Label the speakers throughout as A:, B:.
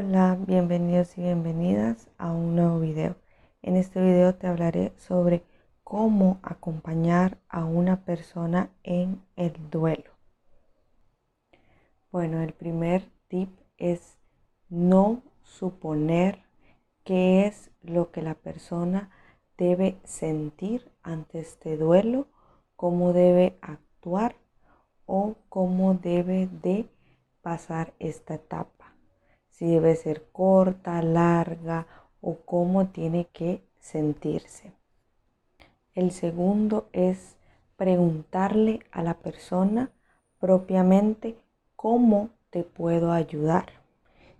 A: Hola, bienvenidos y bienvenidas a un nuevo video. En este video te hablaré sobre cómo acompañar a una persona en el duelo. Bueno, el primer tip es no suponer qué es lo que la persona debe sentir ante este duelo, cómo debe actuar o cómo debe de pasar esta etapa. Si debe ser corta, larga o cómo tiene que sentirse. El segundo es preguntarle a la persona propiamente cómo te puedo ayudar.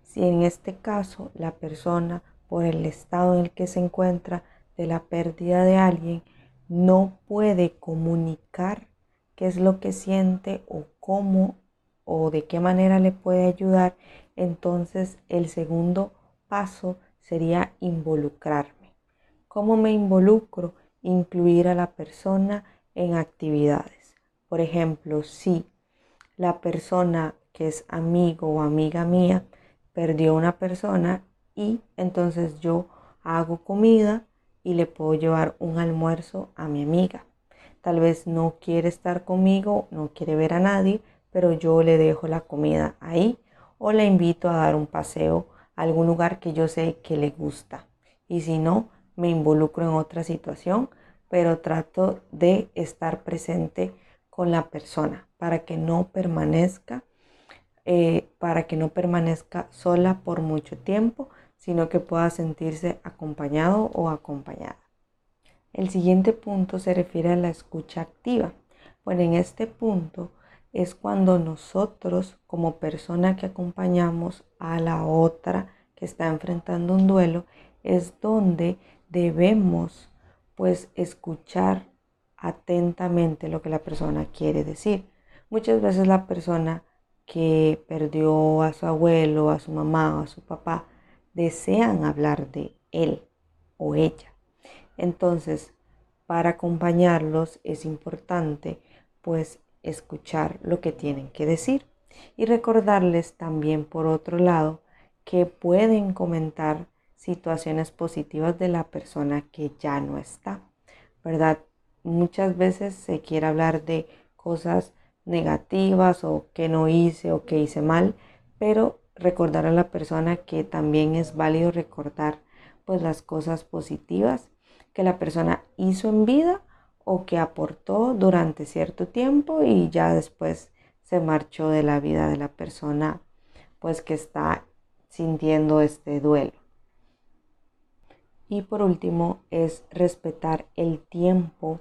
A: Si en este caso la persona, por el estado en el que se encuentra de la pérdida de alguien, no puede comunicar qué es lo que siente o cómo o de qué manera le puede ayudar, entonces el segundo paso sería involucrarme. ¿Cómo me involucro? Incluir a la persona en actividades. Por ejemplo, si la persona que es amigo o amiga mía perdió una persona y entonces yo hago comida y le puedo llevar un almuerzo a mi amiga. Tal vez no quiere estar conmigo, no quiere ver a nadie, pero yo le dejo la comida ahí o le invito a dar un paseo a algún lugar que yo sé que le gusta. Y si no, me involucro en otra situación, pero trato de estar presente con la persona para que no permanezca, eh, para que no permanezca sola por mucho tiempo, sino que pueda sentirse acompañado o acompañada. El siguiente punto se refiere a la escucha activa. Bueno, en este punto es cuando nosotros como persona que acompañamos a la otra que está enfrentando un duelo, es donde debemos pues escuchar atentamente lo que la persona quiere decir. Muchas veces la persona que perdió a su abuelo, a su mamá o a su papá, desean hablar de él o ella. Entonces, para acompañarlos es importante pues escuchar lo que tienen que decir y recordarles también por otro lado que pueden comentar situaciones positivas de la persona que ya no está, ¿verdad? Muchas veces se quiere hablar de cosas negativas o que no hice o que hice mal, pero recordar a la persona que también es válido recordar pues las cosas positivas que la persona hizo en vida o que aportó durante cierto tiempo y ya después se marchó de la vida de la persona pues que está sintiendo este duelo. Y por último es respetar el tiempo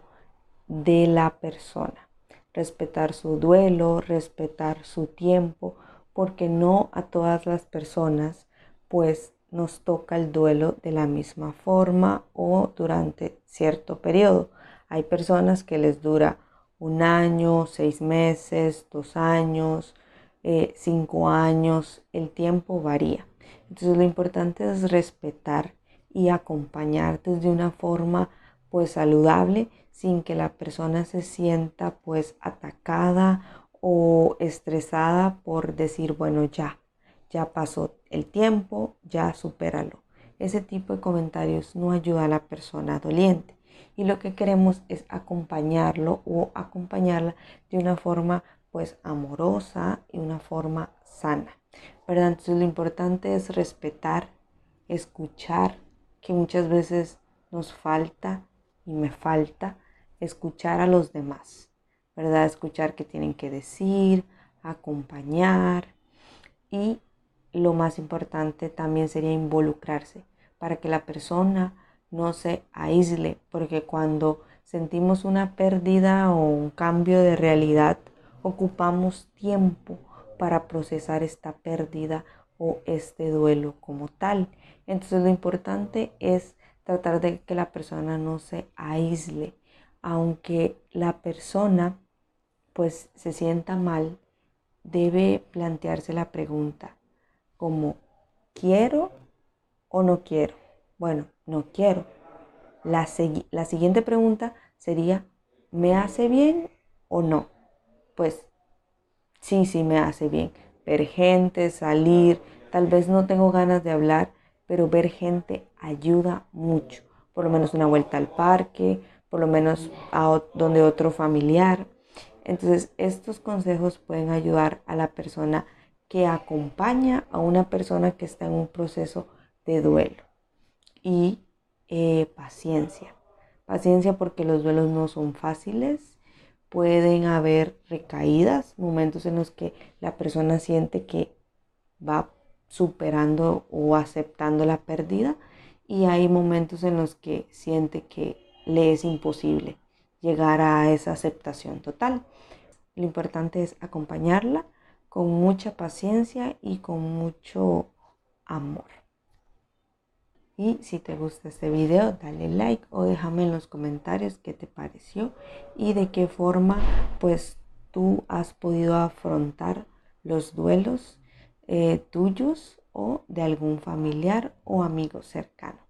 A: de la persona, respetar su duelo, respetar su tiempo, porque no a todas las personas pues nos toca el duelo de la misma forma o durante cierto periodo. Hay personas que les dura un año, seis meses, dos años, eh, cinco años, el tiempo varía. Entonces lo importante es respetar y acompañarte de una forma pues saludable sin que la persona se sienta pues atacada o estresada por decir, bueno, ya, ya pasó el tiempo, ya supéralo. Ese tipo de comentarios no ayuda a la persona doliente y lo que queremos es acompañarlo o acompañarla de una forma pues amorosa y una forma sana. ¿verdad? Entonces lo importante es respetar, escuchar, que muchas veces nos falta y me falta escuchar a los demás, ¿verdad? Escuchar qué tienen que decir, acompañar y lo más importante también sería involucrarse para que la persona no se aísle, porque cuando sentimos una pérdida o un cambio de realidad, ocupamos tiempo para procesar esta pérdida o este duelo como tal. Entonces lo importante es tratar de que la persona no se aísle, aunque la persona pues se sienta mal, debe plantearse la pregunta como ¿quiero o no quiero? Bueno, no quiero. La, la siguiente pregunta sería ¿me hace bien o no? Pues sí, sí me hace bien. Ver gente, salir, tal vez no tengo ganas de hablar, pero ver gente ayuda mucho. Por lo menos una vuelta al parque, por lo menos a donde otro familiar. Entonces, estos consejos pueden ayudar a la persona que acompaña a una persona que está en un proceso de duelo. Y eh, paciencia. Paciencia porque los duelos no son fáciles. Pueden haber recaídas, momentos en los que la persona siente que va superando o aceptando la pérdida y hay momentos en los que siente que le es imposible llegar a esa aceptación total. Lo importante es acompañarla con mucha paciencia y con mucho amor. Y si te gusta este video, dale like o déjame en los comentarios qué te pareció y de qué forma pues tú has podido afrontar los duelos eh, tuyos o de algún familiar o amigo cercano.